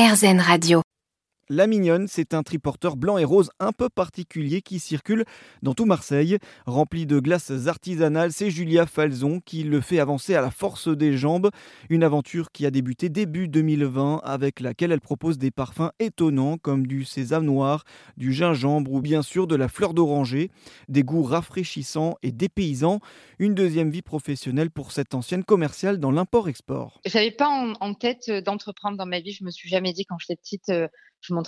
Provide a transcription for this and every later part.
RZN Radio. La Mignonne, c'est un triporteur blanc et rose un peu particulier qui circule dans tout Marseille. Rempli de glaces artisanales, c'est Julia Falzon qui le fait avancer à la force des jambes. Une aventure qui a débuté début 2020 avec laquelle elle propose des parfums étonnants comme du sésame noir, du gingembre ou bien sûr de la fleur d'oranger. Des goûts rafraîchissants et dépaysants. Une deuxième vie professionnelle pour cette ancienne commerciale dans l'import-export. J'avais pas en, tête d'entreprendre dans ma vie. Je me suis jamais dit quand j'étais petite, euh,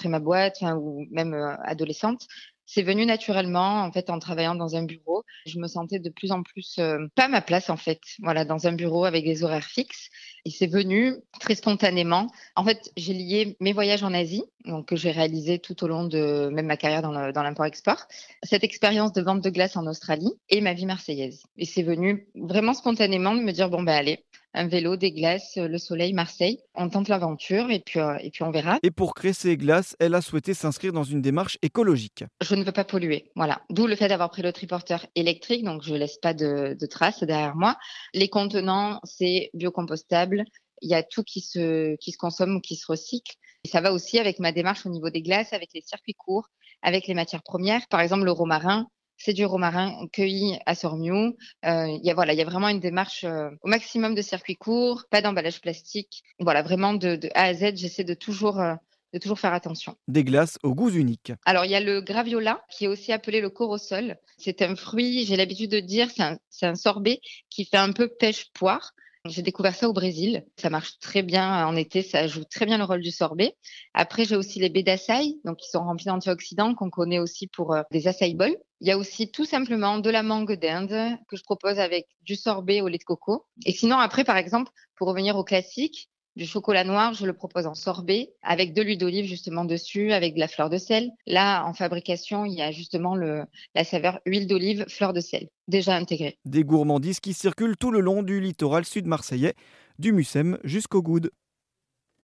ma boîte, ou même euh, adolescente. C'est venu naturellement, en fait, en travaillant dans un bureau. Je me sentais de plus en plus euh, pas ma place, en fait. Voilà, dans un bureau avec des horaires fixes. Et c'est venu très spontanément. En fait, j'ai lié mes voyages en Asie, donc que j'ai réalisé tout au long de même ma carrière dans l'import-export, cette expérience de vente de glace en Australie et ma vie marseillaise. Et c'est venu vraiment spontanément de me dire bon ben allez, un vélo, des glaces, le soleil, Marseille, on tente l'aventure et puis euh, et puis on verra. Et pour créer ces glaces, elle a souhaité s'inscrire dans une démarche écologique. Je ne veux pas polluer, voilà. D'où le fait d'avoir pris le triporteur électrique, donc je laisse pas de, de traces derrière moi. Les contenants, c'est biocompostable. Il y a tout qui se, qui se consomme ou qui se recycle. Et ça va aussi avec ma démarche au niveau des glaces, avec les circuits courts, avec les matières premières. Par exemple, le romarin, c'est du romarin cueilli à Sormiou. Euh, il y a voilà, il y a vraiment une démarche euh, au maximum de circuits courts, pas d'emballage plastique. Voilà, vraiment de, de A à Z, j'essaie de toujours, euh, de toujours faire attention. Des glaces aux goûts uniques. Alors, il y a le graviola, qui est aussi appelé le corosol. C'est un fruit, j'ai l'habitude de dire, c'est un, c'est un sorbet qui fait un peu pêche-poire. J'ai découvert ça au Brésil. Ça marche très bien en été, ça joue très bien le rôle du sorbet. Après, j'ai aussi les baies d'açaï, donc qui sont remplis d'antioxydants, qu'on connaît aussi pour euh, des açaï bowls. Il y a aussi tout simplement de la mangue d'Inde que je propose avec du sorbet au lait de coco. Et sinon, après, par exemple, pour revenir au classique, du chocolat noir, je le propose en sorbet avec de l'huile d'olive justement dessus, avec de la fleur de sel. Là, en fabrication, il y a justement la saveur huile d'olive, fleur de sel, déjà intégrée. Des gourmandises qui circulent tout le long du littoral sud marseillais, du Mucem jusqu'au Goude.